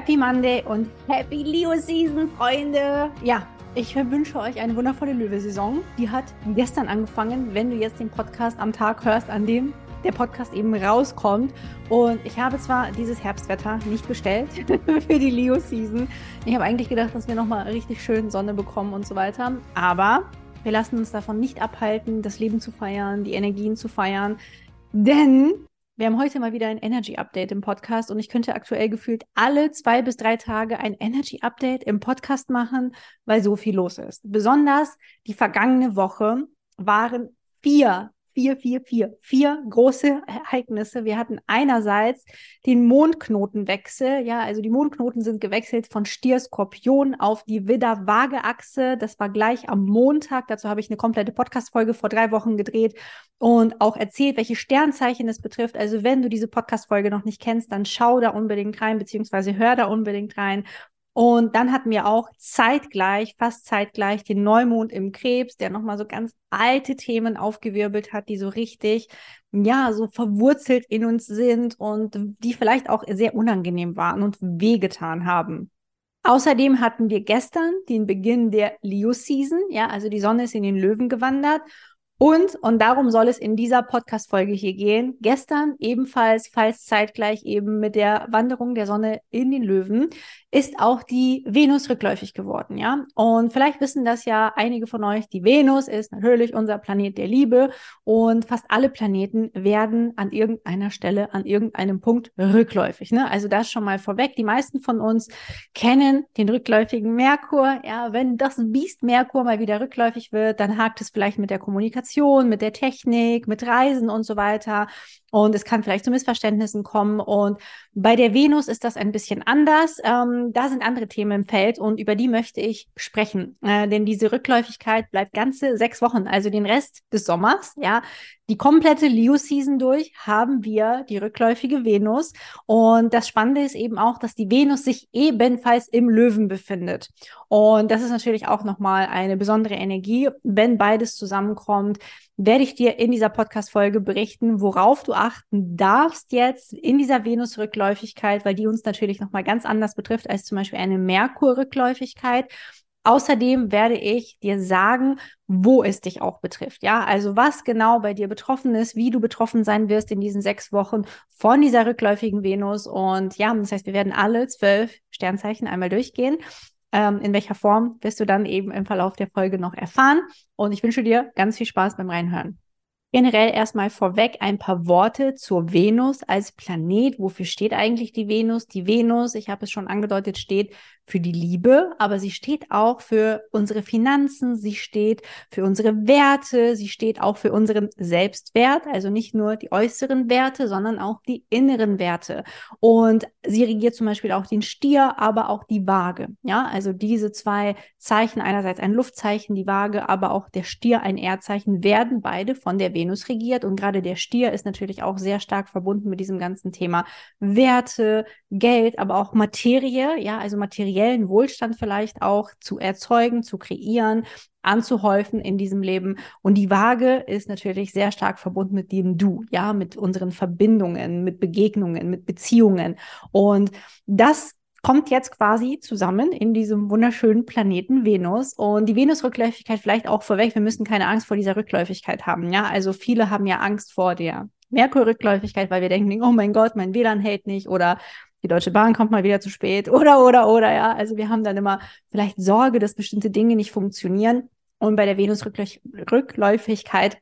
Happy Monday und Happy Leo Season, Freunde. Ja, ich wünsche euch eine wundervolle Löwe-Saison. Die hat gestern angefangen, wenn du jetzt den Podcast am Tag hörst, an dem der Podcast eben rauskommt. Und ich habe zwar dieses Herbstwetter nicht bestellt für die Leo-Season. Ich habe eigentlich gedacht, dass wir nochmal richtig schön Sonne bekommen und so weiter. Aber wir lassen uns davon nicht abhalten, das Leben zu feiern, die Energien zu feiern. Denn wir haben heute mal wieder ein Energy Update im Podcast und ich könnte aktuell gefühlt alle zwei bis drei Tage ein Energy Update im Podcast machen, weil so viel los ist. Besonders die vergangene Woche waren vier vier, vier, vier, vier große Ereignisse. Wir hatten einerseits den Mondknotenwechsel. Ja, also die Mondknoten sind gewechselt von Stier-Skorpion auf die Widder-Waage-Achse. Das war gleich am Montag. Dazu habe ich eine komplette Podcast-Folge vor drei Wochen gedreht und auch erzählt, welche Sternzeichen es betrifft. Also wenn du diese Podcast-Folge noch nicht kennst, dann schau da unbedingt rein, beziehungsweise hör da unbedingt rein. Und dann hatten wir auch zeitgleich, fast zeitgleich, den Neumond im Krebs, der nochmal so ganz alte Themen aufgewirbelt hat, die so richtig, ja, so verwurzelt in uns sind und die vielleicht auch sehr unangenehm waren und wehgetan haben. Außerdem hatten wir gestern den Beginn der Leo-Season, ja, also die Sonne ist in den Löwen gewandert und, und darum soll es in dieser Podcast-Folge hier gehen. Gestern ebenfalls, falls zeitgleich eben mit der Wanderung der Sonne in den Löwen, ist auch die Venus rückläufig geworden, ja. Und vielleicht wissen das ja einige von euch. Die Venus ist natürlich unser Planet der Liebe und fast alle Planeten werden an irgendeiner Stelle, an irgendeinem Punkt rückläufig, ne? Also das schon mal vorweg. Die meisten von uns kennen den rückläufigen Merkur. Ja, wenn das Biest Merkur mal wieder rückläufig wird, dann hakt es vielleicht mit der Kommunikation, mit der Technik, mit Reisen und so weiter. Und es kann vielleicht zu Missverständnissen kommen. Und bei der Venus ist das ein bisschen anders. Ähm, da sind andere Themen im Feld und über die möchte ich sprechen. Äh, denn diese Rückläufigkeit bleibt ganze sechs Wochen, also den Rest des Sommers. Ja, die komplette Leo-Season durch haben wir die rückläufige Venus. Und das Spannende ist eben auch, dass die Venus sich ebenfalls im Löwen befindet. Und das ist natürlich auch nochmal eine besondere Energie. Wenn beides zusammenkommt, werde ich dir in dieser Podcast-Folge berichten, worauf du achten darfst jetzt in dieser Venus-Rückläufigkeit, weil die uns natürlich nochmal ganz anders betrifft als zum Beispiel eine Merkur-Rückläufigkeit. Außerdem werde ich dir sagen, wo es dich auch betrifft. Ja, also was genau bei dir betroffen ist, wie du betroffen sein wirst in diesen sechs Wochen von dieser rückläufigen Venus. Und ja, das heißt, wir werden alle zwölf Sternzeichen einmal durchgehen. Ähm, in welcher Form wirst du dann eben im Verlauf der Folge noch erfahren. Und ich wünsche dir ganz viel Spaß beim Reinhören. Generell erstmal vorweg ein paar Worte zur Venus als Planet. Wofür steht eigentlich die Venus? Die Venus, ich habe es schon angedeutet, steht für die Liebe, aber sie steht auch für unsere Finanzen, sie steht für unsere Werte, sie steht auch für unseren Selbstwert, also nicht nur die äußeren Werte, sondern auch die inneren Werte. Und sie regiert zum Beispiel auch den Stier, aber auch die Waage. Ja, also diese zwei Zeichen, einerseits ein Luftzeichen, die Waage, aber auch der Stier, ein Erdzeichen, werden beide von der Venus regiert. Und gerade der Stier ist natürlich auch sehr stark verbunden mit diesem ganzen Thema Werte, Geld, aber auch Materie, ja, also materiellen Wohlstand vielleicht auch zu erzeugen, zu kreieren, anzuhäufen in diesem Leben. Und die Waage ist natürlich sehr stark verbunden mit dem Du, ja, mit unseren Verbindungen, mit Begegnungen, mit Beziehungen. Und das kommt jetzt quasi zusammen in diesem wunderschönen Planeten Venus. Und die Venus-Rückläufigkeit vielleicht auch vorweg, wir müssen keine Angst vor dieser Rückläufigkeit haben. Ja, also viele haben ja Angst vor der Merkur-Rückläufigkeit, weil wir denken, oh mein Gott, mein WLAN hält nicht oder die Deutsche Bahn kommt mal wieder zu spät oder, oder, oder, ja. Also wir haben dann immer vielleicht Sorge, dass bestimmte Dinge nicht funktionieren. Und bei der Venus-Rückläufigkeit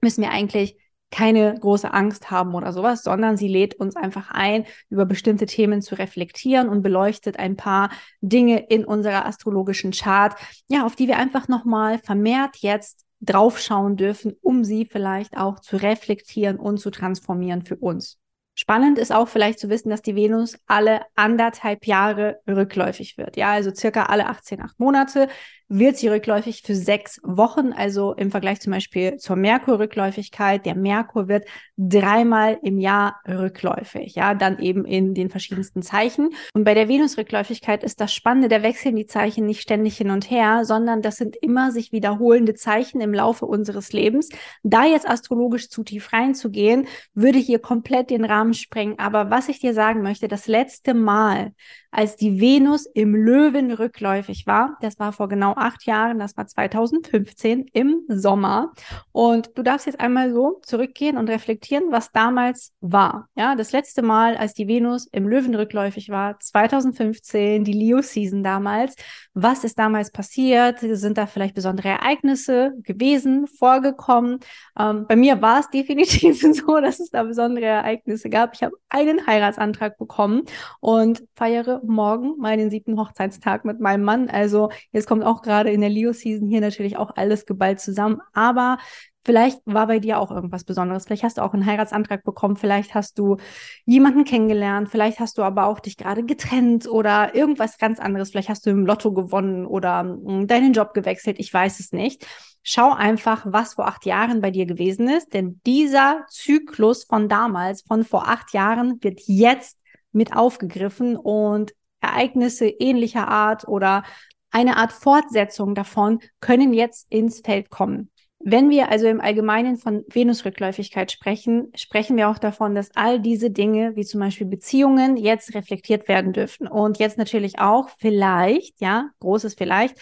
müssen wir eigentlich keine große Angst haben oder sowas, sondern sie lädt uns einfach ein, über bestimmte Themen zu reflektieren und beleuchtet ein paar Dinge in unserer astrologischen Chart, ja, auf die wir einfach nochmal vermehrt jetzt draufschauen dürfen, um sie vielleicht auch zu reflektieren und zu transformieren für uns. Spannend ist auch vielleicht zu wissen, dass die Venus alle anderthalb Jahre rückläufig wird. Ja, also circa alle 18, 8 Monate wird sie rückläufig für sechs Wochen. Also im Vergleich zum Beispiel zur Merkur-Rückläufigkeit. Der Merkur wird dreimal im Jahr rückläufig. Ja, dann eben in den verschiedensten Zeichen. Und bei der Venus-Rückläufigkeit ist das Spannende, der wechseln die Zeichen nicht ständig hin und her, sondern das sind immer sich wiederholende Zeichen im Laufe unseres Lebens. Da jetzt astrologisch zu tief reinzugehen, würde hier komplett den Rahmen sprengen. Aber was ich dir sagen möchte, das letzte Mal, als die Venus im Löwen rückläufig war. Das war vor genau acht Jahren, das war 2015 im Sommer. Und du darfst jetzt einmal so zurückgehen und reflektieren, was damals war. Ja, das letzte Mal, als die Venus im Löwen rückläufig war, 2015, die Leo-Season damals. Was ist damals passiert? Sind da vielleicht besondere Ereignisse gewesen, vorgekommen? Ähm, bei mir war es definitiv so, dass es da besondere Ereignisse gab. Ich habe einen Heiratsantrag bekommen und feiere morgen meinen siebten Hochzeitstag mit meinem Mann. Also jetzt kommt auch gerade in der Leo-Season hier natürlich auch alles geballt zusammen. Aber Vielleicht war bei dir auch irgendwas Besonderes. Vielleicht hast du auch einen Heiratsantrag bekommen. Vielleicht hast du jemanden kennengelernt. Vielleicht hast du aber auch dich gerade getrennt oder irgendwas ganz anderes. Vielleicht hast du im Lotto gewonnen oder hm, deinen Job gewechselt. Ich weiß es nicht. Schau einfach, was vor acht Jahren bei dir gewesen ist. Denn dieser Zyklus von damals, von vor acht Jahren, wird jetzt mit aufgegriffen und Ereignisse ähnlicher Art oder eine Art Fortsetzung davon können jetzt ins Feld kommen. Wenn wir also im Allgemeinen von Venusrückläufigkeit sprechen, sprechen wir auch davon, dass all diese Dinge, wie zum Beispiel Beziehungen, jetzt reflektiert werden dürfen und jetzt natürlich auch vielleicht, ja, großes vielleicht,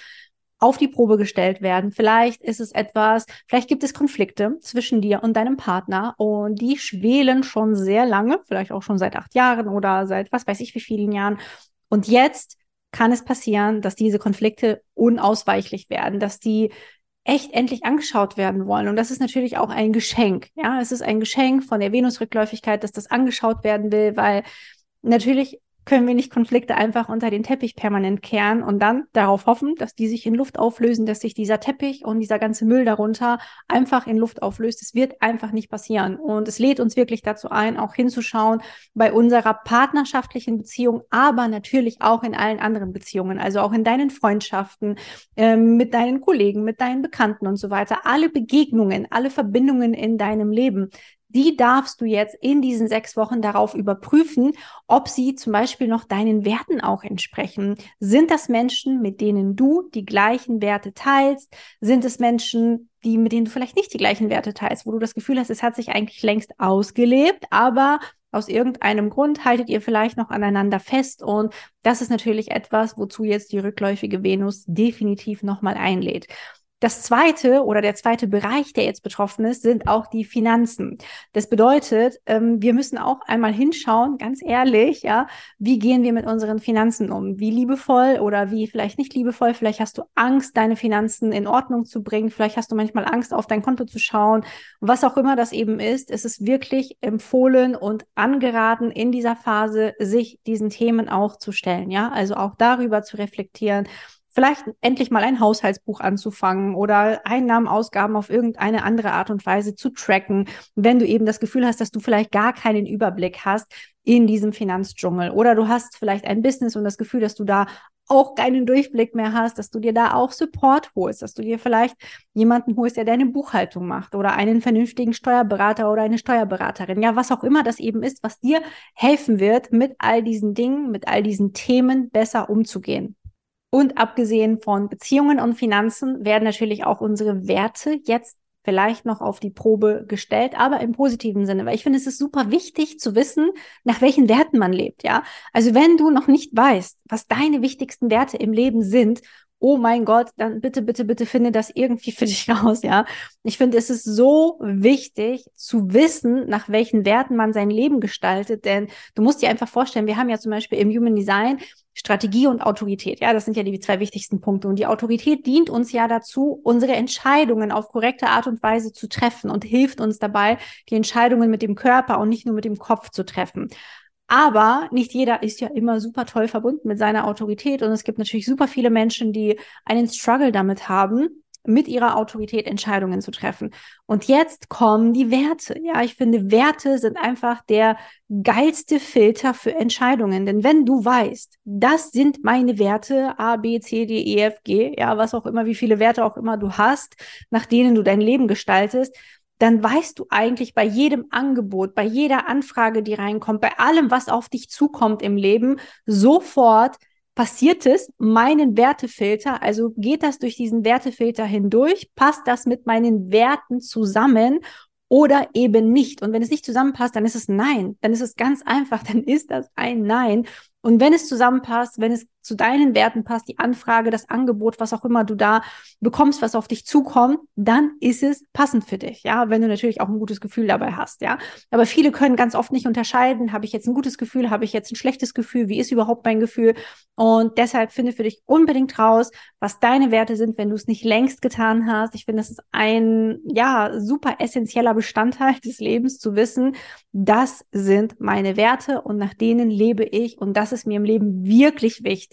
auf die Probe gestellt werden. Vielleicht ist es etwas, vielleicht gibt es Konflikte zwischen dir und deinem Partner und die schwelen schon sehr lange, vielleicht auch schon seit acht Jahren oder seit was weiß ich wie vielen Jahren. Und jetzt kann es passieren, dass diese Konflikte unausweichlich werden, dass die echt endlich angeschaut werden wollen. Und das ist natürlich auch ein Geschenk. Ja, es ist ein Geschenk von der Venusrückläufigkeit, dass das angeschaut werden will, weil natürlich können wir nicht Konflikte einfach unter den Teppich permanent kehren und dann darauf hoffen, dass die sich in Luft auflösen, dass sich dieser Teppich und dieser ganze Müll darunter einfach in Luft auflöst. Es wird einfach nicht passieren. Und es lädt uns wirklich dazu ein, auch hinzuschauen bei unserer partnerschaftlichen Beziehung, aber natürlich auch in allen anderen Beziehungen, also auch in deinen Freundschaften, äh, mit deinen Kollegen, mit deinen Bekannten und so weiter. Alle Begegnungen, alle Verbindungen in deinem Leben die darfst du jetzt in diesen sechs Wochen darauf überprüfen, ob sie zum Beispiel noch deinen Werten auch entsprechen. Sind das Menschen, mit denen du die gleichen Werte teilst? Sind es Menschen, die, mit denen du vielleicht nicht die gleichen Werte teilst, wo du das Gefühl hast, es hat sich eigentlich längst ausgelebt, aber aus irgendeinem Grund haltet ihr vielleicht noch aneinander fest und das ist natürlich etwas, wozu jetzt die rückläufige Venus definitiv nochmal einlädt. Das zweite oder der zweite Bereich, der jetzt betroffen ist, sind auch die Finanzen. Das bedeutet, ähm, wir müssen auch einmal hinschauen, ganz ehrlich, ja, wie gehen wir mit unseren Finanzen um? Wie liebevoll oder wie vielleicht nicht liebevoll? Vielleicht hast du Angst, deine Finanzen in Ordnung zu bringen. Vielleicht hast du manchmal Angst, auf dein Konto zu schauen. Was auch immer das eben ist, es ist wirklich empfohlen und angeraten in dieser Phase, sich diesen Themen auch zu stellen. Ja, also auch darüber zu reflektieren vielleicht endlich mal ein Haushaltsbuch anzufangen oder Einnahmen, Ausgaben auf irgendeine andere Art und Weise zu tracken, wenn du eben das Gefühl hast, dass du vielleicht gar keinen Überblick hast in diesem Finanzdschungel oder du hast vielleicht ein Business und das Gefühl, dass du da auch keinen Durchblick mehr hast, dass du dir da auch Support holst, dass du dir vielleicht jemanden holst, der deine Buchhaltung macht oder einen vernünftigen Steuerberater oder eine Steuerberaterin. Ja, was auch immer das eben ist, was dir helfen wird, mit all diesen Dingen, mit all diesen Themen besser umzugehen. Und abgesehen von Beziehungen und Finanzen werden natürlich auch unsere Werte jetzt vielleicht noch auf die Probe gestellt, aber im positiven Sinne, weil ich finde, es ist super wichtig zu wissen, nach welchen Werten man lebt, ja. Also wenn du noch nicht weißt, was deine wichtigsten Werte im Leben sind oh mein Gott, dann bitte, bitte, bitte finde das irgendwie für dich raus, ja. Ich finde, es ist so wichtig zu wissen, nach welchen Werten man sein Leben gestaltet, denn du musst dir einfach vorstellen, wir haben ja zum Beispiel im Human Design Strategie und Autorität. Ja, das sind ja die zwei wichtigsten Punkte. Und die Autorität dient uns ja dazu, unsere Entscheidungen auf korrekte Art und Weise zu treffen und hilft uns dabei, die Entscheidungen mit dem Körper und nicht nur mit dem Kopf zu treffen. Aber nicht jeder ist ja immer super toll verbunden mit seiner Autorität. Und es gibt natürlich super viele Menschen, die einen Struggle damit haben, mit ihrer Autorität Entscheidungen zu treffen. Und jetzt kommen die Werte. Ja, ich finde, Werte sind einfach der geilste Filter für Entscheidungen. Denn wenn du weißt, das sind meine Werte, A, B, C, D, E, F, G, ja, was auch immer, wie viele Werte auch immer du hast, nach denen du dein Leben gestaltest, dann weißt du eigentlich bei jedem Angebot, bei jeder Anfrage, die reinkommt, bei allem, was auf dich zukommt im Leben, sofort passiert es meinen Wertefilter, also geht das durch diesen Wertefilter hindurch, passt das mit meinen Werten zusammen oder eben nicht. Und wenn es nicht zusammenpasst, dann ist es Nein. Dann ist es ganz einfach, dann ist das ein Nein. Und wenn es zusammenpasst, wenn es zu deinen Werten passt, die Anfrage, das Angebot, was auch immer du da bekommst, was auf dich zukommt, dann ist es passend für dich. Ja, wenn du natürlich auch ein gutes Gefühl dabei hast. Ja, aber viele können ganz oft nicht unterscheiden, habe ich jetzt ein gutes Gefühl, habe ich jetzt ein schlechtes Gefühl, wie ist überhaupt mein Gefühl? Und deshalb finde für dich unbedingt raus, was deine Werte sind, wenn du es nicht längst getan hast. Ich finde, das ist ein, ja, super essentieller Bestandteil des Lebens zu wissen, das sind meine Werte und nach denen lebe ich und das ist mir im Leben wirklich wichtig.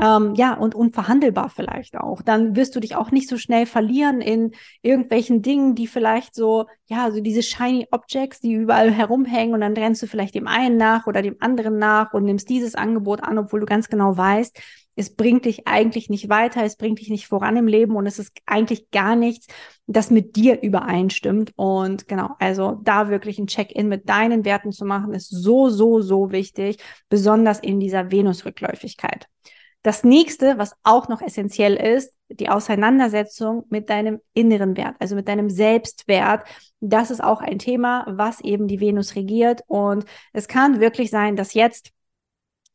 Ähm, ja, und unverhandelbar vielleicht auch. Dann wirst du dich auch nicht so schnell verlieren in irgendwelchen Dingen, die vielleicht so, ja, so diese shiny Objects, die überall herumhängen und dann rennst du vielleicht dem einen nach oder dem anderen nach und nimmst dieses Angebot an, obwohl du ganz genau weißt, es bringt dich eigentlich nicht weiter, es bringt dich nicht voran im Leben und es ist eigentlich gar nichts, das mit dir übereinstimmt. Und genau, also da wirklich ein Check-in mit deinen Werten zu machen, ist so, so, so wichtig, besonders in dieser Venus-Rückläufigkeit. Das nächste, was auch noch essentiell ist, die Auseinandersetzung mit deinem inneren Wert, also mit deinem Selbstwert. Das ist auch ein Thema, was eben die Venus regiert. Und es kann wirklich sein, dass jetzt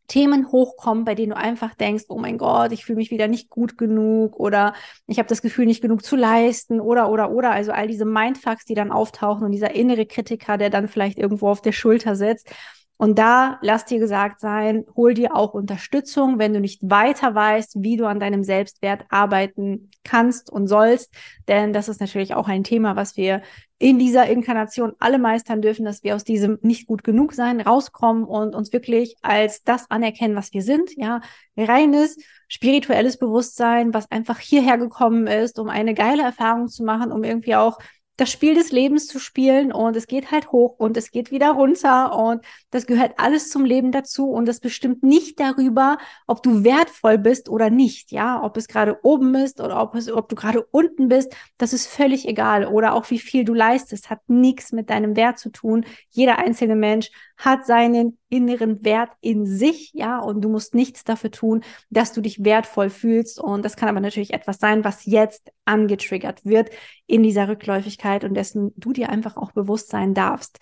Themen hochkommen, bei denen du einfach denkst, oh mein Gott, ich fühle mich wieder nicht gut genug oder ich habe das Gefühl, nicht genug zu leisten oder oder oder. Also all diese Mindfucks, die dann auftauchen und dieser innere Kritiker, der dann vielleicht irgendwo auf der Schulter sitzt. Und da lass dir gesagt sein, hol dir auch Unterstützung, wenn du nicht weiter weißt, wie du an deinem Selbstwert arbeiten kannst und sollst. Denn das ist natürlich auch ein Thema, was wir in dieser Inkarnation alle meistern dürfen, dass wir aus diesem nicht gut genug sein rauskommen und uns wirklich als das anerkennen, was wir sind. Ja, reines spirituelles Bewusstsein, was einfach hierher gekommen ist, um eine geile Erfahrung zu machen, um irgendwie auch das Spiel des Lebens zu spielen und es geht halt hoch und es geht wieder runter und das gehört alles zum Leben dazu und das bestimmt nicht darüber, ob du wertvoll bist oder nicht, ja, ob es gerade oben ist oder ob es, ob du gerade unten bist, das ist völlig egal oder auch wie viel du leistest, hat nichts mit deinem Wert zu tun. Jeder einzelne Mensch hat seinen inneren Wert in sich, ja, und du musst nichts dafür tun, dass du dich wertvoll fühlst. Und das kann aber natürlich etwas sein, was jetzt angetriggert wird in dieser Rückläufigkeit und dessen du dir einfach auch bewusst sein darfst.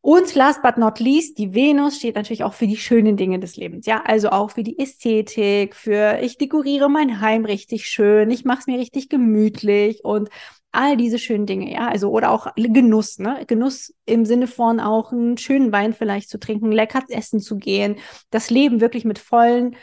Und last but not least, die Venus steht natürlich auch für die schönen Dinge des Lebens. Ja, also auch für die Ästhetik, für ich dekoriere mein Heim richtig schön, ich mache es mir richtig gemütlich und all diese schönen Dinge, ja, also oder auch Genuss, ne? Genuss im Sinne von auch einen schönen Wein vielleicht zu trinken, lecker essen zu gehen, das Leben wirklich mit vollen,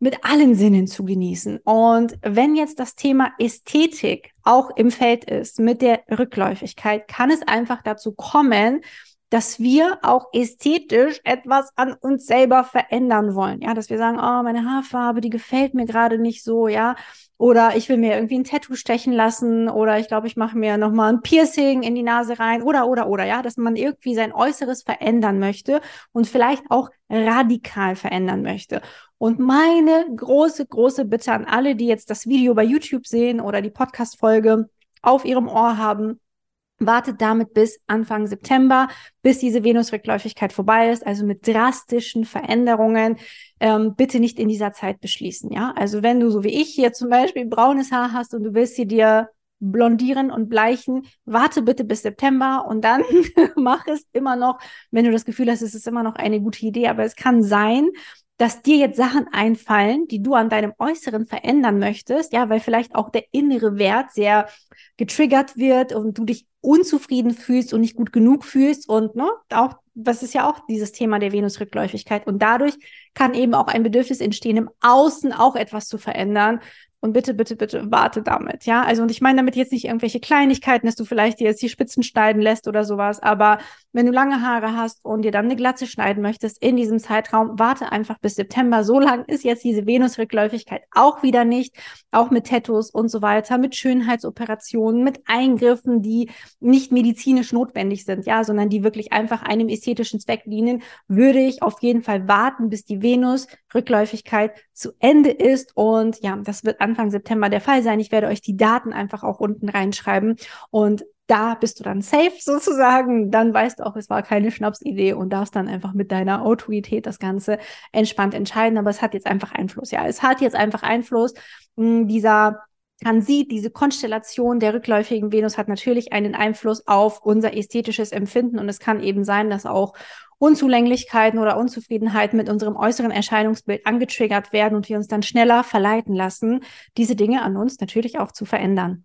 mit allen Sinnen zu genießen. Und wenn jetzt das Thema Ästhetik auch im Feld ist mit der Rückläufigkeit, kann es einfach dazu kommen, dass wir auch ästhetisch etwas an uns selber verändern wollen. Ja, dass wir sagen, oh, meine Haarfarbe, die gefällt mir gerade nicht so, ja. Oder ich will mir irgendwie ein Tattoo stechen lassen oder ich glaube, ich mache mir nochmal ein Piercing in die Nase rein oder, oder, oder, ja, dass man irgendwie sein Äußeres verändern möchte und vielleicht auch radikal verändern möchte. Und meine große, große Bitte an alle, die jetzt das Video bei YouTube sehen oder die Podcast-Folge auf ihrem Ohr haben, wartet damit bis Anfang September, bis diese Venusrückläufigkeit vorbei ist, also mit drastischen Veränderungen. Ähm, bitte nicht in dieser Zeit beschließen, ja. Also wenn du so wie ich hier zum Beispiel braunes Haar hast und du willst sie dir blondieren und bleichen, warte bitte bis September und dann mach es immer noch, wenn du das Gefühl hast, es ist immer noch eine gute Idee. Aber es kann sein, dass dir jetzt Sachen einfallen, die du an deinem Äußeren verändern möchtest, ja, weil vielleicht auch der innere Wert sehr getriggert wird und du dich unzufrieden fühlst und nicht gut genug fühlst und ne, auch das ist ja auch dieses Thema der Venusrückläufigkeit. Und dadurch kann eben auch ein Bedürfnis entstehen, im Außen auch etwas zu verändern und bitte, bitte, bitte warte damit, ja. Also, und ich meine damit jetzt nicht irgendwelche Kleinigkeiten, dass du vielleicht dir jetzt die Spitzen schneiden lässt oder sowas, aber wenn du lange Haare hast und dir dann eine Glatze schneiden möchtest in diesem Zeitraum, warte einfach bis September. So lang ist jetzt diese Venusrückläufigkeit auch wieder nicht, auch mit Tattoos und so weiter, mit Schönheitsoperationen, mit Eingriffen, die nicht medizinisch notwendig sind, ja, sondern die wirklich einfach einem ästhetischen Zweck dienen, würde ich auf jeden Fall warten, bis die Venus-Rückläufigkeit zu Ende ist. Und ja, das wird Anfang September der Fall sein. Ich werde euch die Daten einfach auch unten reinschreiben. Und da bist du dann safe sozusagen. Dann weißt du auch, es war keine Schnapsidee und darfst dann einfach mit deiner Autorität das Ganze entspannt entscheiden. Aber es hat jetzt einfach Einfluss. Ja, es hat jetzt einfach Einfluss. Hm, dieser Transit, diese Konstellation der rückläufigen Venus hat natürlich einen Einfluss auf unser ästhetisches Empfinden und es kann eben sein, dass auch Unzulänglichkeiten oder Unzufriedenheiten mit unserem äußeren Erscheinungsbild angetriggert werden und wir uns dann schneller verleiten lassen, diese Dinge an uns natürlich auch zu verändern.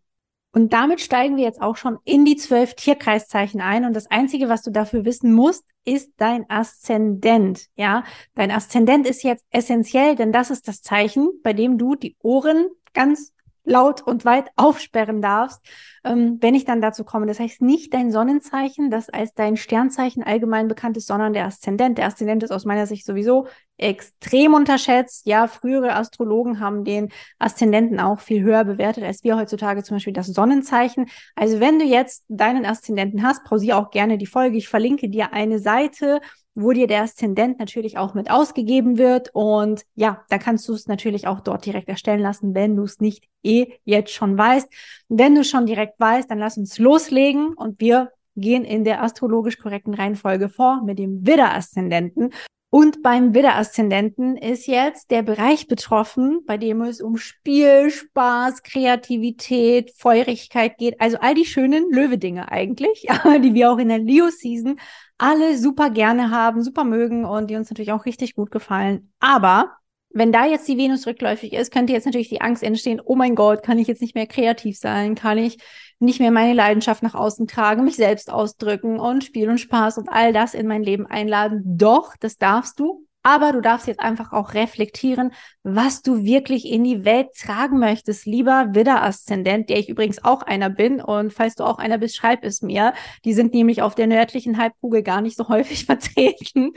Und damit steigen wir jetzt auch schon in die zwölf Tierkreiszeichen ein. Und das Einzige, was du dafür wissen musst, ist dein Aszendent. Ja, dein Aszendent ist jetzt essentiell, denn das ist das Zeichen, bei dem du die Ohren ganz laut und weit aufsperren darfst, ähm, wenn ich dann dazu komme. Das heißt nicht dein Sonnenzeichen, das als dein Sternzeichen allgemein bekannt ist, sondern der Aszendent. Der Aszendent ist aus meiner Sicht sowieso extrem unterschätzt. Ja, frühere Astrologen haben den Aszendenten auch viel höher bewertet als wir heutzutage zum Beispiel das Sonnenzeichen. Also wenn du jetzt deinen Aszendenten hast, pausiere auch gerne die Folge. Ich verlinke dir eine Seite, wo dir der Aszendent natürlich auch mit ausgegeben wird. Und ja, da kannst du es natürlich auch dort direkt erstellen lassen, wenn du es nicht eh jetzt schon weißt. Wenn du schon direkt weißt, dann lass uns loslegen und wir gehen in der astrologisch korrekten Reihenfolge vor mit dem Widder-Aszendenten. Und beim Widder-Aszendenten ist jetzt der Bereich betroffen, bei dem es um Spiel, Spaß, Kreativität, Feurigkeit geht. Also all die schönen Löwe-Dinge eigentlich, die wir auch in der Leo-Season alle super gerne haben, super mögen und die uns natürlich auch richtig gut gefallen. Aber wenn da jetzt die Venus rückläufig ist, könnte jetzt natürlich die Angst entstehen, oh mein Gott, kann ich jetzt nicht mehr kreativ sein? Kann ich nicht mehr meine Leidenschaft nach außen tragen, mich selbst ausdrücken und Spiel und Spaß und all das in mein Leben einladen? Doch, das darfst du. Aber du darfst jetzt einfach auch reflektieren, was du wirklich in die Welt tragen möchtest, lieber Widder-Aszendent, der ich übrigens auch einer bin. Und falls du auch einer bist, schreib es mir. Die sind nämlich auf der nördlichen Halbkugel gar nicht so häufig vertreten.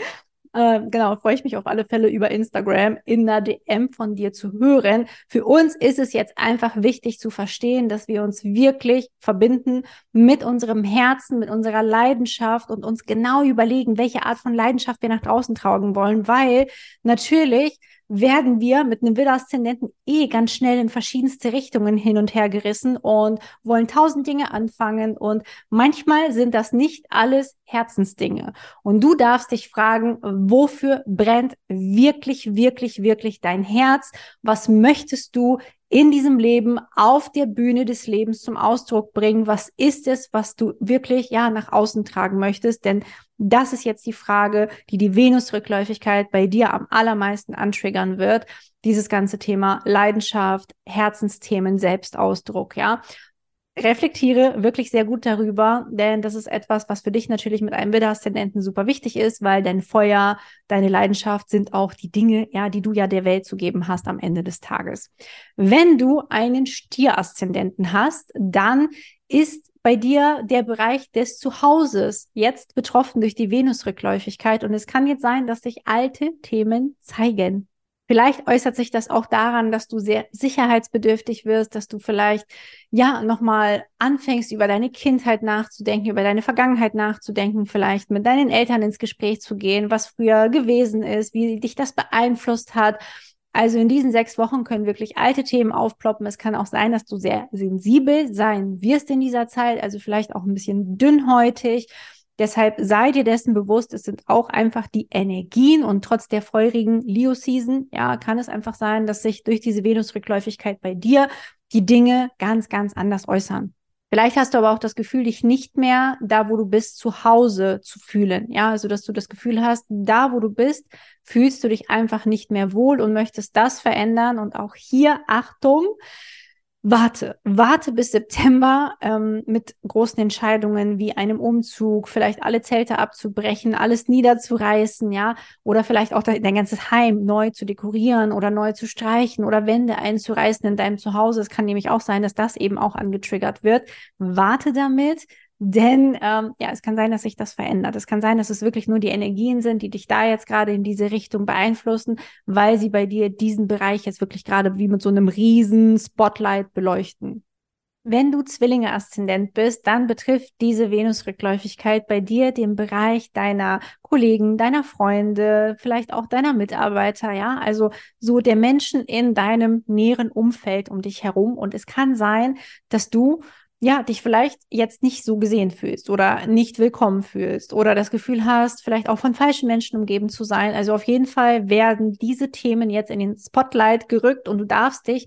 Äh, genau, freue ich mich auf alle Fälle über Instagram in der DM von dir zu hören. Für uns ist es jetzt einfach wichtig zu verstehen, dass wir uns wirklich verbinden mit unserem Herzen, mit unserer Leidenschaft und uns genau überlegen, welche Art von Leidenschaft wir nach draußen tragen wollen, weil natürlich werden wir mit einem Widder-Aszendenten eh ganz schnell in verschiedenste Richtungen hin und her gerissen und wollen tausend Dinge anfangen. Und manchmal sind das nicht alles Herzensdinge. Und du darfst dich fragen, wofür brennt wirklich, wirklich, wirklich dein Herz? Was möchtest du in diesem Leben auf der Bühne des Lebens zum Ausdruck bringen? Was ist es, was du wirklich ja nach außen tragen möchtest? Denn das ist jetzt die Frage, die die Venusrückläufigkeit bei dir am allermeisten antriggern wird. Dieses ganze Thema Leidenschaft, Herzensthemen, Selbstausdruck, ja reflektiere wirklich sehr gut darüber, denn das ist etwas, was für dich natürlich mit einem Widder-Aszendenten super wichtig ist, weil dein Feuer, deine Leidenschaft sind auch die Dinge, ja, die du ja der Welt zu geben hast am Ende des Tages. Wenn du einen Stier-Aszendenten hast, dann ist bei dir der Bereich des Zuhauses jetzt betroffen durch die Venusrückläufigkeit und es kann jetzt sein, dass sich alte Themen zeigen. Vielleicht äußert sich das auch daran, dass du sehr sicherheitsbedürftig wirst, dass du vielleicht ja nochmal anfängst, über deine Kindheit nachzudenken, über deine Vergangenheit nachzudenken, vielleicht mit deinen Eltern ins Gespräch zu gehen, was früher gewesen ist, wie dich das beeinflusst hat. Also in diesen sechs Wochen können wirklich alte Themen aufploppen. Es kann auch sein, dass du sehr sensibel sein wirst in dieser Zeit, also vielleicht auch ein bisschen dünnhäutig Deshalb sei dir dessen bewusst, es sind auch einfach die Energien und trotz der feurigen Leo-Season, ja, kann es einfach sein, dass sich durch diese Venus-Rückläufigkeit bei dir die Dinge ganz, ganz anders äußern. Vielleicht hast du aber auch das Gefühl, dich nicht mehr da, wo du bist, zu Hause zu fühlen. Ja, also dass du das Gefühl hast, da, wo du bist, fühlst du dich einfach nicht mehr wohl und möchtest das verändern. Und auch hier Achtung, warte, warte bis September ähm, mit großen Entscheidungen wie einem Umzug, vielleicht alle Zelte abzubrechen, alles niederzureißen, ja, oder vielleicht auch dein ganzes Heim neu zu dekorieren oder neu zu streichen oder Wände einzureißen in deinem Zuhause. Es kann nämlich auch sein, dass das eben auch angetriggert wird. Warte damit, denn ähm, ja, es kann sein, dass sich das verändert. Es kann sein, dass es wirklich nur die Energien sind, die dich da jetzt gerade in diese Richtung beeinflussen, weil sie bei dir diesen Bereich jetzt wirklich gerade wie mit so einem riesen Spotlight beleuchten. Wenn du Zwillinge-Aszendent bist, dann betrifft diese Venus-Rückläufigkeit bei dir den Bereich deiner Kollegen, deiner Freunde, vielleicht auch deiner Mitarbeiter, ja, also so der Menschen in deinem näheren Umfeld um dich herum. Und es kann sein, dass du ja, dich vielleicht jetzt nicht so gesehen fühlst oder nicht willkommen fühlst oder das Gefühl hast, vielleicht auch von falschen Menschen umgeben zu sein. Also auf jeden Fall werden diese Themen jetzt in den Spotlight gerückt und du darfst dich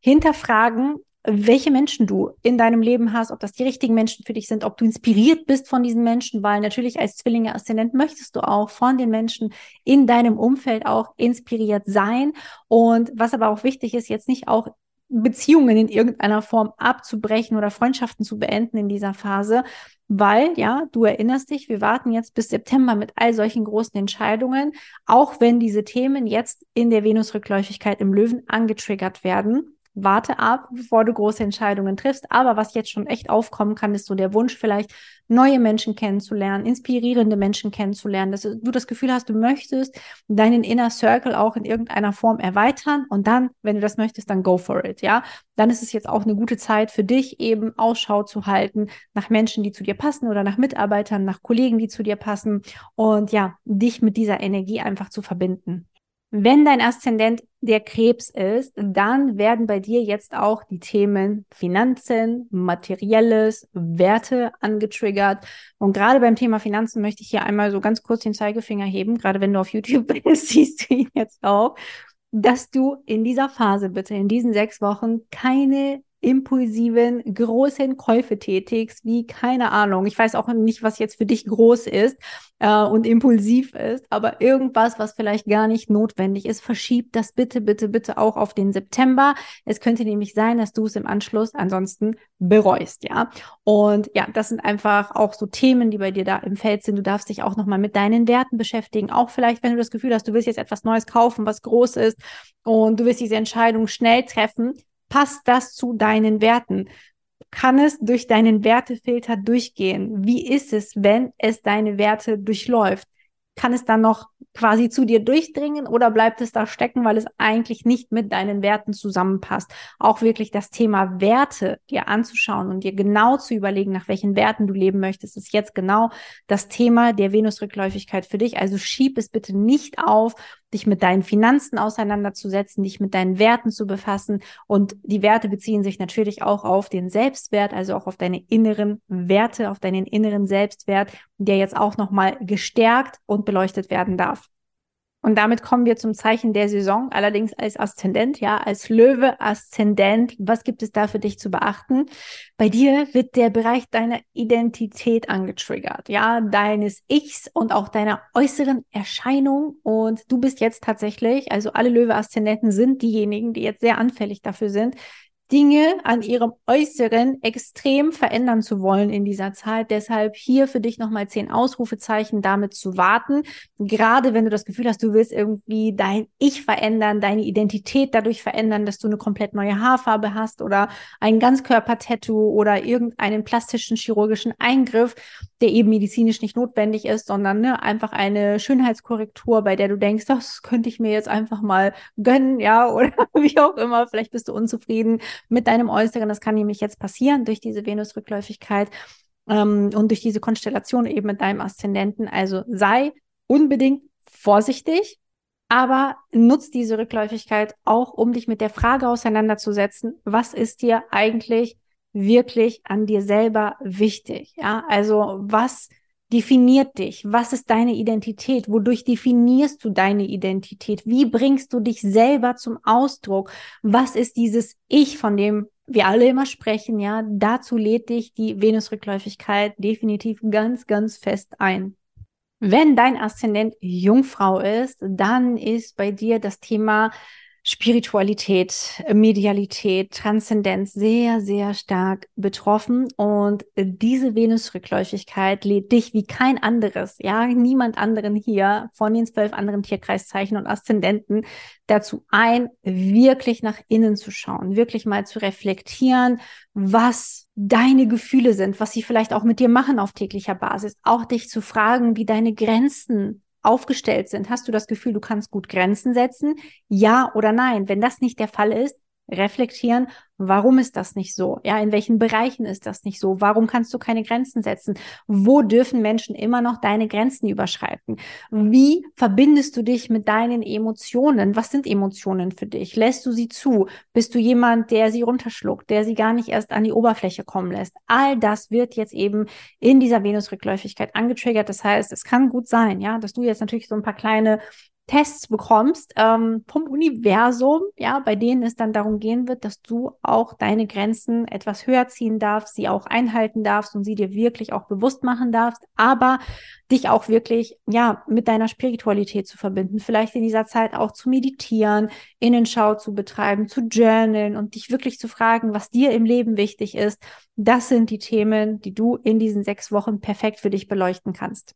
hinterfragen, welche Menschen du in deinem Leben hast, ob das die richtigen Menschen für dich sind, ob du inspiriert bist von diesen Menschen, weil natürlich als Zwillinge Aszendent möchtest du auch von den Menschen in deinem Umfeld auch inspiriert sein. Und was aber auch wichtig ist, jetzt nicht auch Beziehungen in irgendeiner Form abzubrechen oder Freundschaften zu beenden in dieser Phase, weil, ja, du erinnerst dich, wir warten jetzt bis September mit all solchen großen Entscheidungen, auch wenn diese Themen jetzt in der Venusrückläufigkeit im Löwen angetriggert werden warte ab, bevor du große Entscheidungen triffst. Aber was jetzt schon echt aufkommen kann, ist so der Wunsch, vielleicht neue Menschen kennenzulernen, inspirierende Menschen kennenzulernen, dass du das Gefühl hast, du möchtest deinen Inner Circle auch in irgendeiner Form erweitern und dann, wenn du das möchtest, dann go for it, ja. Dann ist es jetzt auch eine gute Zeit für dich, eben Ausschau zu halten nach Menschen, die zu dir passen oder nach Mitarbeitern, nach Kollegen, die zu dir passen und ja, dich mit dieser Energie einfach zu verbinden. Wenn dein Aszendent der Krebs ist, dann werden bei dir jetzt auch die Themen Finanzen, Materielles, Werte angetriggert. Und gerade beim Thema Finanzen möchte ich hier einmal so ganz kurz den Zeigefinger heben. Gerade wenn du auf YouTube bist, siehst du ihn jetzt auch, dass du in dieser Phase bitte, in diesen sechs Wochen, keine impulsiven, großen Käufe tätigst, wie keine Ahnung. Ich weiß auch nicht, was jetzt für dich groß ist äh, und impulsiv ist, aber irgendwas, was vielleicht gar nicht notwendig ist, verschiebt das bitte, bitte, bitte auch auf den September. Es könnte nämlich sein, dass du es im Anschluss ansonsten bereust, ja. Und ja, das sind einfach auch so Themen, die bei dir da im Feld sind. Du darfst dich auch nochmal mit deinen Werten beschäftigen. Auch vielleicht, wenn du das Gefühl hast, du willst jetzt etwas Neues kaufen, was groß ist und du willst diese Entscheidung schnell treffen, Passt das zu deinen Werten? Kann es durch deinen Wertefilter durchgehen? Wie ist es, wenn es deine Werte durchläuft? Kann es dann noch quasi zu dir durchdringen oder bleibt es da stecken, weil es eigentlich nicht mit deinen Werten zusammenpasst? Auch wirklich das Thema Werte dir anzuschauen und dir genau zu überlegen, nach welchen Werten du leben möchtest, ist jetzt genau das Thema der Venusrückläufigkeit für dich. Also schieb es bitte nicht auf dich mit deinen Finanzen auseinanderzusetzen, dich mit deinen Werten zu befassen. Und die Werte beziehen sich natürlich auch auf den Selbstwert, also auch auf deine inneren Werte, auf deinen inneren Selbstwert, der jetzt auch nochmal gestärkt und beleuchtet werden darf. Und damit kommen wir zum Zeichen der Saison, allerdings als Aszendent, ja, als Löwe Aszendent. Was gibt es da für dich zu beachten? Bei dir wird der Bereich deiner Identität angetriggert, ja, deines Ichs und auch deiner äußeren Erscheinung. Und du bist jetzt tatsächlich, also alle Löwe Aszendenten sind diejenigen, die jetzt sehr anfällig dafür sind, Dinge an ihrem Äußeren extrem verändern zu wollen in dieser Zeit. Deshalb hier für dich nochmal zehn Ausrufezeichen, damit zu warten. Gerade wenn du das Gefühl hast, du willst irgendwie dein Ich verändern, deine Identität dadurch verändern, dass du eine komplett neue Haarfarbe hast oder ein Ganzkörper-Tattoo oder irgendeinen plastischen chirurgischen Eingriff, der eben medizinisch nicht notwendig ist, sondern ne, einfach eine Schönheitskorrektur, bei der du denkst, das könnte ich mir jetzt einfach mal gönnen, ja, oder wie auch immer. Vielleicht bist du unzufrieden mit deinem Äußeren. Das kann nämlich jetzt passieren durch diese Venusrückläufigkeit ähm, und durch diese Konstellation eben mit deinem Aszendenten. Also sei unbedingt vorsichtig, aber nutz diese Rückläufigkeit auch, um dich mit der Frage auseinanderzusetzen, was ist dir eigentlich wirklich an dir selber wichtig? Ja, also was definiert dich? Was ist deine Identität? Wodurch definierst du deine Identität? Wie bringst du dich selber zum Ausdruck? Was ist dieses Ich, von dem wir alle immer sprechen? Ja, dazu lädt dich die Venusrückläufigkeit definitiv ganz, ganz fest ein. Wenn dein Aszendent Jungfrau ist, dann ist bei dir das Thema Spiritualität, Medialität, Transzendenz sehr, sehr stark betroffen. Und diese Venusrückläufigkeit lädt dich wie kein anderes, ja, niemand anderen hier von den zwölf anderen Tierkreiszeichen und Aszendenten dazu ein, wirklich nach innen zu schauen, wirklich mal zu reflektieren, was deine Gefühle sind, was sie vielleicht auch mit dir machen auf täglicher Basis, auch dich zu fragen, wie deine Grenzen aufgestellt sind. Hast du das Gefühl, du kannst gut Grenzen setzen? Ja oder nein? Wenn das nicht der Fall ist, reflektieren, warum ist das nicht so? Ja, in welchen Bereichen ist das nicht so? Warum kannst du keine Grenzen setzen? Wo dürfen Menschen immer noch deine Grenzen überschreiten? Wie verbindest du dich mit deinen Emotionen? Was sind Emotionen für dich? Lässt du sie zu? Bist du jemand, der sie runterschluckt, der sie gar nicht erst an die Oberfläche kommen lässt? All das wird jetzt eben in dieser Venusrückläufigkeit angetriggert. Das heißt, es kann gut sein, ja, dass du jetzt natürlich so ein paar kleine Tests bekommst ähm, vom Universum, ja, bei denen es dann darum gehen wird, dass du auch deine Grenzen etwas höher ziehen darfst, sie auch einhalten darfst und sie dir wirklich auch bewusst machen darfst, aber dich auch wirklich, ja, mit deiner Spiritualität zu verbinden, vielleicht in dieser Zeit auch zu meditieren, Innenschau zu betreiben, zu journalen und dich wirklich zu fragen, was dir im Leben wichtig ist. Das sind die Themen, die du in diesen sechs Wochen perfekt für dich beleuchten kannst.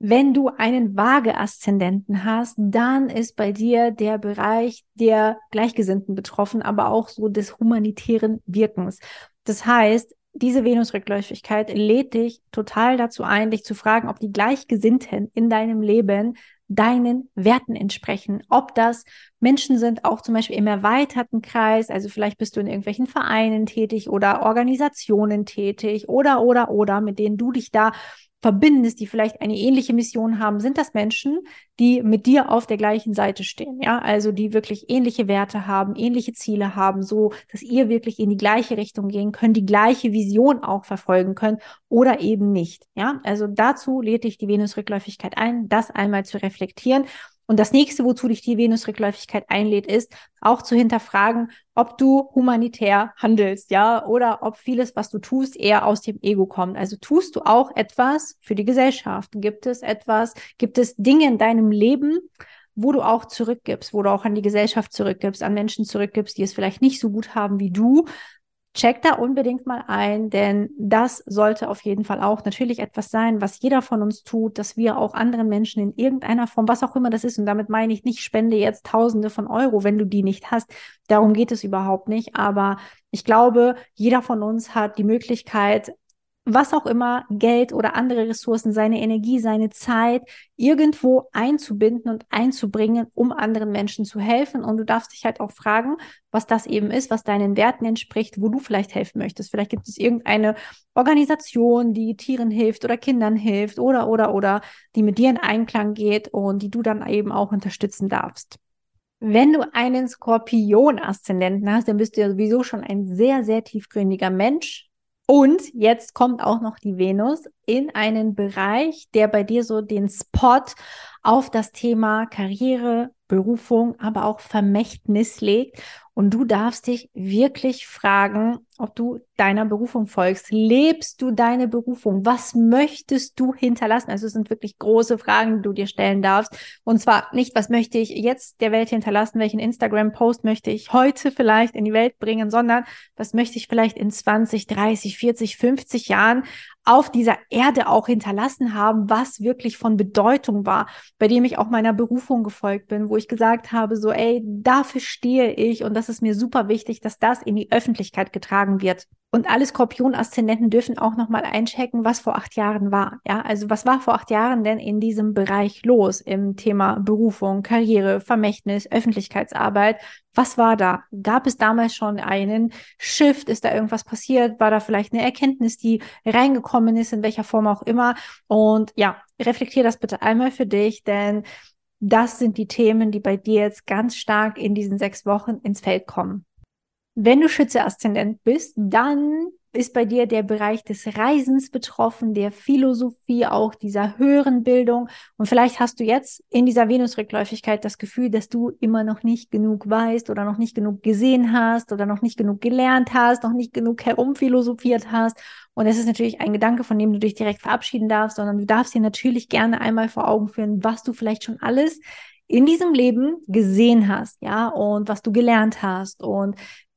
Wenn du einen Waage-Aszendenten hast, dann ist bei dir der Bereich der Gleichgesinnten betroffen, aber auch so des humanitären Wirkens. Das heißt, diese Venusrückläufigkeit lädt dich total dazu ein, dich zu fragen, ob die Gleichgesinnten in deinem Leben deinen Werten entsprechen. Ob das Menschen sind, auch zum Beispiel im erweiterten Kreis, also vielleicht bist du in irgendwelchen Vereinen tätig oder Organisationen tätig oder, oder, oder, mit denen du dich da verbindest, die vielleicht eine ähnliche Mission haben, sind das Menschen, die mit dir auf der gleichen Seite stehen. Ja, also die wirklich ähnliche Werte haben, ähnliche Ziele haben, so dass ihr wirklich in die gleiche Richtung gehen könnt, die gleiche Vision auch verfolgen könnt oder eben nicht. Ja, also dazu lädt dich die Venusrückläufigkeit ein, das einmal zu reflektieren und das nächste, wozu dich die Venusrückläufigkeit einlädt, ist auch zu hinterfragen, ob du humanitär handelst, ja, oder ob vieles, was du tust, eher aus dem Ego kommt. Also tust du auch etwas für die Gesellschaft? Gibt es etwas, gibt es Dinge in deinem Leben, wo du auch zurückgibst, wo du auch an die Gesellschaft zurückgibst, an Menschen zurückgibst, die es vielleicht nicht so gut haben wie du, check da unbedingt mal ein, denn das sollte auf jeden Fall auch natürlich etwas sein, was jeder von uns tut, dass wir auch anderen Menschen in irgendeiner Form, was auch immer das ist, und damit meine ich nicht, spende jetzt Tausende von Euro, wenn du die nicht hast. Darum geht es überhaupt nicht. Aber ich glaube, jeder von uns hat die Möglichkeit, was auch immer, Geld oder andere Ressourcen, seine Energie, seine Zeit irgendwo einzubinden und einzubringen, um anderen Menschen zu helfen. Und du darfst dich halt auch fragen, was das eben ist, was deinen Werten entspricht, wo du vielleicht helfen möchtest. Vielleicht gibt es irgendeine Organisation, die Tieren hilft oder Kindern hilft oder, oder, oder, die mit dir in Einklang geht und die du dann eben auch unterstützen darfst. Wenn du einen Skorpion-Aszendenten hast, dann bist du ja sowieso schon ein sehr, sehr tiefgründiger Mensch und jetzt kommt auch noch die Venus in einen Bereich, der bei dir so den Spot auf das Thema Karriere, Berufung, aber auch Vermächtnis legt. Und du darfst dich wirklich fragen, ob du deiner Berufung folgst. Lebst du deine Berufung? Was möchtest du hinterlassen? Also es sind wirklich große Fragen, die du dir stellen darfst. Und zwar nicht, was möchte ich jetzt der Welt hinterlassen? Welchen Instagram-Post möchte ich heute vielleicht in die Welt bringen? Sondern was möchte ich vielleicht in 20, 30, 40, 50 Jahren auf dieser Erde auch hinterlassen haben, was wirklich von Bedeutung war, bei dem ich auch meiner Berufung gefolgt bin, wo ich gesagt habe, so, ey, dafür stehe ich und das ist mir super wichtig, dass das in die Öffentlichkeit getragen wird. Und alle Skorpion-Aszendenten dürfen auch nochmal einchecken, was vor acht Jahren war. Ja, also was war vor acht Jahren denn in diesem Bereich los im Thema Berufung, Karriere, Vermächtnis, Öffentlichkeitsarbeit? Was war da? Gab es damals schon einen Shift? Ist da irgendwas passiert? War da vielleicht eine Erkenntnis, die reingekommen ist, in welcher Form auch immer? Und ja, reflektier das bitte einmal für dich, denn das sind die Themen, die bei dir jetzt ganz stark in diesen sechs Wochen ins Feld kommen. Wenn du Schütze-Aszendent bist, dann ist bei dir der Bereich des Reisens betroffen, der Philosophie, auch dieser höheren Bildung. Und vielleicht hast du jetzt in dieser Venusrückläufigkeit das Gefühl, dass du immer noch nicht genug weißt oder noch nicht genug gesehen hast oder noch nicht genug gelernt hast, noch nicht genug herumphilosophiert hast. Und es ist natürlich ein Gedanke, von dem du dich direkt verabschieden darfst, sondern du darfst dir natürlich gerne einmal vor Augen führen, was du vielleicht schon alles in diesem Leben gesehen hast, ja, und was du gelernt hast und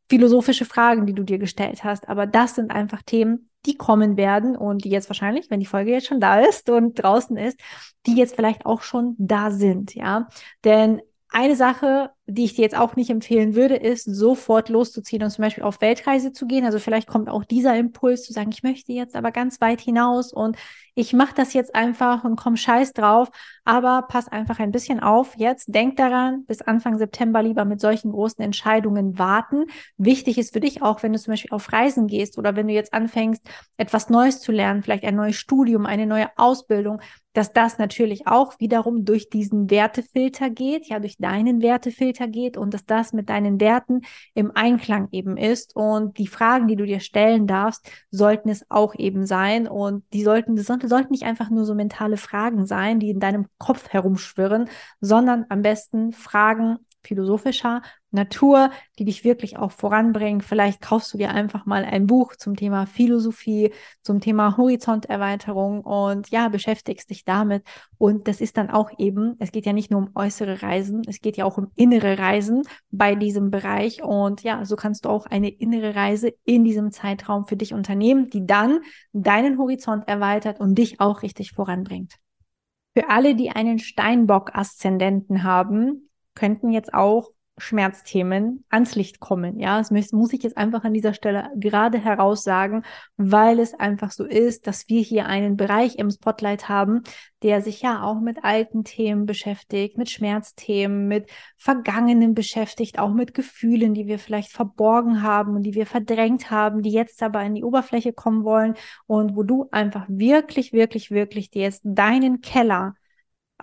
philosophische Fragen, die du dir gestellt hast. Aber das sind einfach Themen, die kommen werden und die jetzt wahrscheinlich, wenn die Folge jetzt schon da ist und draußen ist, die jetzt vielleicht auch schon da sind, ja. Denn eine Sache, die ich dir jetzt auch nicht empfehlen würde, ist sofort loszuziehen und zum Beispiel auf Weltreise zu gehen. Also vielleicht kommt auch dieser Impuls zu sagen, ich möchte jetzt aber ganz weit hinaus und ich mache das jetzt einfach und komm scheiß drauf. Aber pass einfach ein bisschen auf jetzt. Denk daran, bis Anfang September lieber mit solchen großen Entscheidungen warten. Wichtig ist für dich auch, wenn du zum Beispiel auf Reisen gehst oder wenn du jetzt anfängst, etwas Neues zu lernen, vielleicht ein neues Studium, eine neue Ausbildung, dass das natürlich auch wiederum durch diesen Wertefilter geht, ja, durch deinen Wertefilter geht und dass das mit deinen Werten im Einklang eben ist. Und die Fragen, die du dir stellen darfst, sollten es auch eben sein. Und die sollten, das sollten nicht einfach nur so mentale Fragen sein, die in deinem Kopf herumschwirren, sondern am besten Fragen, philosophischer Natur, die dich wirklich auch voranbringen. Vielleicht kaufst du dir einfach mal ein Buch zum Thema Philosophie, zum Thema Horizonterweiterung und ja, beschäftigst dich damit. Und das ist dann auch eben, es geht ja nicht nur um äußere Reisen, es geht ja auch um innere Reisen bei diesem Bereich. Und ja, so kannst du auch eine innere Reise in diesem Zeitraum für dich unternehmen, die dann deinen Horizont erweitert und dich auch richtig voranbringt. Für alle, die einen Steinbock-Aszendenten haben, könnten jetzt auch Schmerzthemen ans Licht kommen. Ja, das muss ich jetzt einfach an dieser Stelle gerade heraus sagen, weil es einfach so ist, dass wir hier einen Bereich im Spotlight haben, der sich ja auch mit alten Themen beschäftigt, mit Schmerzthemen, mit Vergangenen beschäftigt, auch mit Gefühlen, die wir vielleicht verborgen haben und die wir verdrängt haben, die jetzt aber in die Oberfläche kommen wollen und wo du einfach wirklich, wirklich, wirklich dir jetzt deinen Keller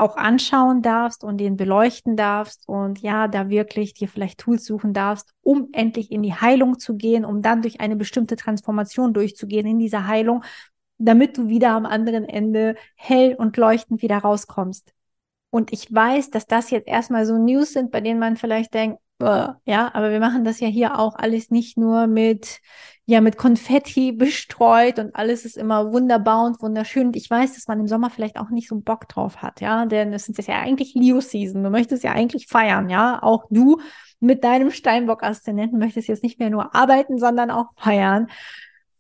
auch anschauen darfst und den beleuchten darfst und ja, da wirklich dir vielleicht Tools suchen darfst, um endlich in die Heilung zu gehen, um dann durch eine bestimmte Transformation durchzugehen in dieser Heilung, damit du wieder am anderen Ende hell und leuchtend wieder rauskommst. Und ich weiß, dass das jetzt erstmal so News sind, bei denen man vielleicht denkt, ja, aber wir machen das ja hier auch alles nicht nur mit, ja, mit Konfetti bestreut und alles ist immer wunderbar und wunderschön. Und ich weiß, dass man im Sommer vielleicht auch nicht so Bock drauf hat, ja, denn es ist ja eigentlich Leo-Season. Du möchtest ja eigentlich feiern, ja. Auch du mit deinem Steinbock-Aszendenten möchtest jetzt nicht mehr nur arbeiten, sondern auch feiern.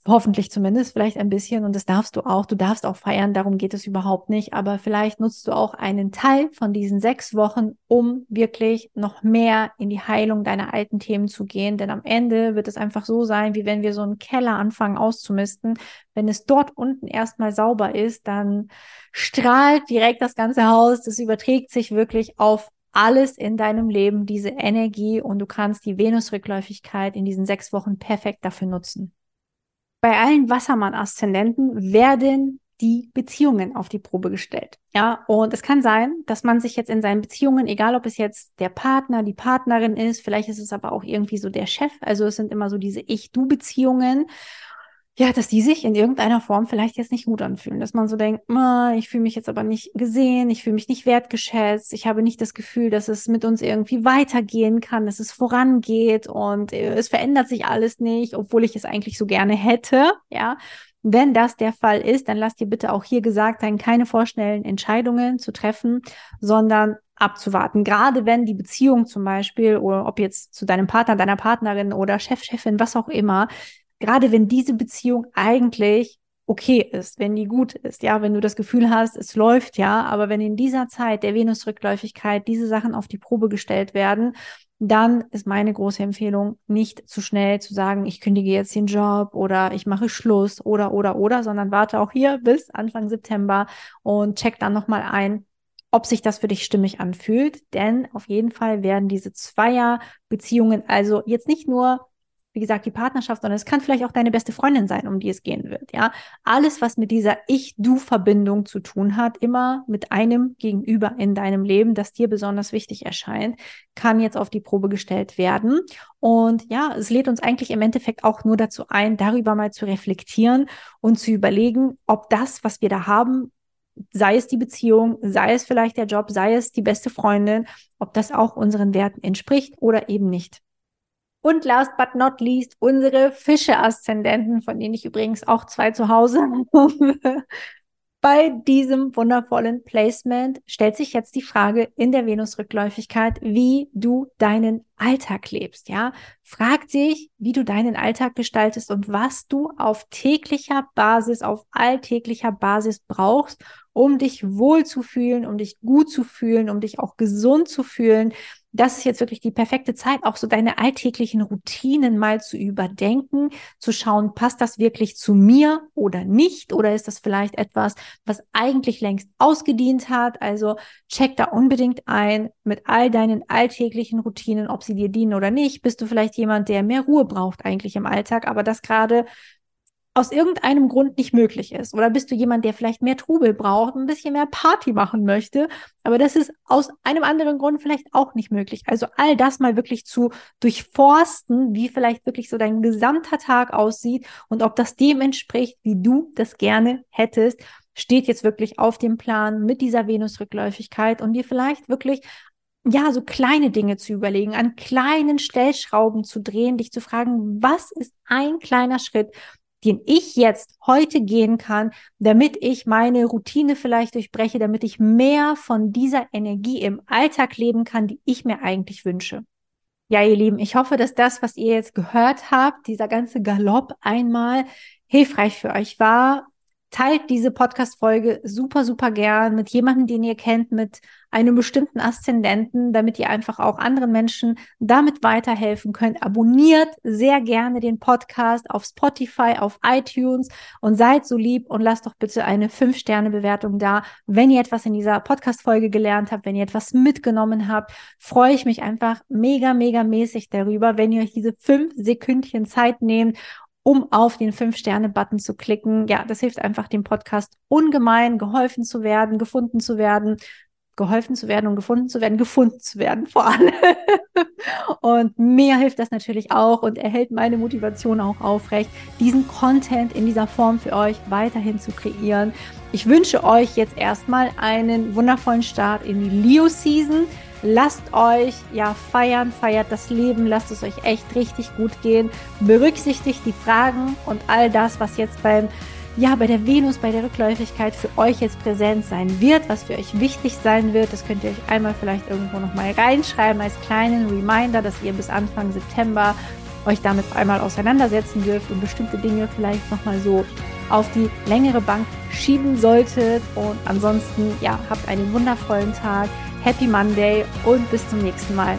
Hoffentlich zumindest, vielleicht ein bisschen. Und das darfst du auch. Du darfst auch feiern, darum geht es überhaupt nicht. Aber vielleicht nutzt du auch einen Teil von diesen sechs Wochen, um wirklich noch mehr in die Heilung deiner alten Themen zu gehen. Denn am Ende wird es einfach so sein, wie wenn wir so einen Keller anfangen auszumisten. Wenn es dort unten erstmal sauber ist, dann strahlt direkt das ganze Haus. Das überträgt sich wirklich auf alles in deinem Leben, diese Energie. Und du kannst die Venusrückläufigkeit in diesen sechs Wochen perfekt dafür nutzen bei allen Wassermann-Aszendenten werden die Beziehungen auf die Probe gestellt. Ja, und es kann sein, dass man sich jetzt in seinen Beziehungen, egal ob es jetzt der Partner, die Partnerin ist, vielleicht ist es aber auch irgendwie so der Chef, also es sind immer so diese Ich-Du-Beziehungen ja, dass die sich in irgendeiner Form vielleicht jetzt nicht gut anfühlen. Dass man so denkt, ich fühle mich jetzt aber nicht gesehen, ich fühle mich nicht wertgeschätzt, ich habe nicht das Gefühl, dass es mit uns irgendwie weitergehen kann, dass es vorangeht und äh, es verändert sich alles nicht, obwohl ich es eigentlich so gerne hätte, ja. Wenn das der Fall ist, dann lass dir bitte auch hier gesagt sein, keine vorschnellen Entscheidungen zu treffen, sondern abzuwarten. Gerade wenn die Beziehung zum Beispiel, oder ob jetzt zu deinem Partner, deiner Partnerin oder Chef, Chefin, was auch immer, gerade wenn diese Beziehung eigentlich okay ist, wenn die gut ist, ja, wenn du das Gefühl hast, es läuft ja, aber wenn in dieser Zeit der Venusrückläufigkeit diese Sachen auf die Probe gestellt werden, dann ist meine große Empfehlung, nicht zu schnell zu sagen, ich kündige jetzt den Job oder ich mache Schluss oder oder oder, sondern warte auch hier bis Anfang September und check dann nochmal ein, ob sich das für dich stimmig anfühlt. Denn auf jeden Fall werden diese Zweier-Beziehungen also jetzt nicht nur wie gesagt, die Partnerschaft, sondern es kann vielleicht auch deine beste Freundin sein, um die es gehen wird. Ja, alles, was mit dieser Ich-Du-Verbindung zu tun hat, immer mit einem Gegenüber in deinem Leben, das dir besonders wichtig erscheint, kann jetzt auf die Probe gestellt werden. Und ja, es lädt uns eigentlich im Endeffekt auch nur dazu ein, darüber mal zu reflektieren und zu überlegen, ob das, was wir da haben, sei es die Beziehung, sei es vielleicht der Job, sei es die beste Freundin, ob das auch unseren Werten entspricht oder eben nicht. Und last but not least unsere Fische-Aszendenten, von denen ich übrigens auch zwei zu Hause habe. bei diesem wundervollen Placement stellt sich jetzt die Frage in der Venusrückläufigkeit, wie du deinen Alltag lebst, ja? Frag dich, wie du deinen Alltag gestaltest und was du auf täglicher Basis, auf alltäglicher Basis brauchst, um dich wohl zu fühlen, um dich gut zu fühlen, um dich auch gesund zu fühlen, das ist jetzt wirklich die perfekte Zeit, auch so deine alltäglichen Routinen mal zu überdenken, zu schauen, passt das wirklich zu mir oder nicht? Oder ist das vielleicht etwas, was eigentlich längst ausgedient hat? Also check da unbedingt ein mit all deinen alltäglichen Routinen, ob sie dir dienen oder nicht. Bist du vielleicht jemand, der mehr Ruhe braucht eigentlich im Alltag, aber das gerade aus irgendeinem Grund nicht möglich ist. Oder bist du jemand, der vielleicht mehr Trubel braucht, ein bisschen mehr Party machen möchte, aber das ist aus einem anderen Grund vielleicht auch nicht möglich. Also all das mal wirklich zu durchforsten, wie vielleicht wirklich so dein gesamter Tag aussieht und ob das dem entspricht, wie du das gerne hättest, steht jetzt wirklich auf dem Plan mit dieser Venusrückläufigkeit und dir vielleicht wirklich ja, so kleine Dinge zu überlegen, an kleinen Stellschrauben zu drehen, dich zu fragen, was ist ein kleiner Schritt, den ich jetzt heute gehen kann, damit ich meine Routine vielleicht durchbreche, damit ich mehr von dieser Energie im Alltag leben kann, die ich mir eigentlich wünsche. Ja, ihr Lieben, ich hoffe, dass das, was ihr jetzt gehört habt, dieser ganze Galopp einmal hilfreich für euch war teilt diese Podcast-Folge super, super gern mit jemandem, den ihr kennt, mit einem bestimmten Aszendenten, damit ihr einfach auch anderen Menschen damit weiterhelfen könnt. Abonniert sehr gerne den Podcast auf Spotify, auf iTunes und seid so lieb und lasst doch bitte eine 5-Sterne-Bewertung da. Wenn ihr etwas in dieser Podcast-Folge gelernt habt, wenn ihr etwas mitgenommen habt, freue ich mich einfach mega, mega mäßig darüber, wenn ihr euch diese fünf Sekündchen Zeit nehmt um auf den Fünf-Sterne-Button zu klicken. Ja, das hilft einfach dem Podcast ungemein, geholfen zu werden, gefunden zu werden, geholfen zu werden und gefunden zu werden, gefunden zu werden vor allem. und mir hilft das natürlich auch und erhält meine Motivation auch aufrecht, diesen Content in dieser Form für euch weiterhin zu kreieren. Ich wünsche euch jetzt erstmal einen wundervollen Start in die Leo-Season. Lasst euch ja feiern, feiert das Leben, lasst es euch echt richtig gut gehen. Berücksichtigt die Fragen und all das, was jetzt beim ja, bei der Venus, bei der Rückläufigkeit für euch jetzt präsent sein wird, was für euch wichtig sein wird. Das könnt ihr euch einmal vielleicht irgendwo nochmal reinschreiben als kleinen Reminder, dass ihr bis Anfang September euch damit einmal auseinandersetzen dürft und bestimmte Dinge vielleicht nochmal so auf die längere Bank schieben solltet. Und ansonsten, ja, habt einen wundervollen Tag. Happy Monday und bis zum nächsten Mal.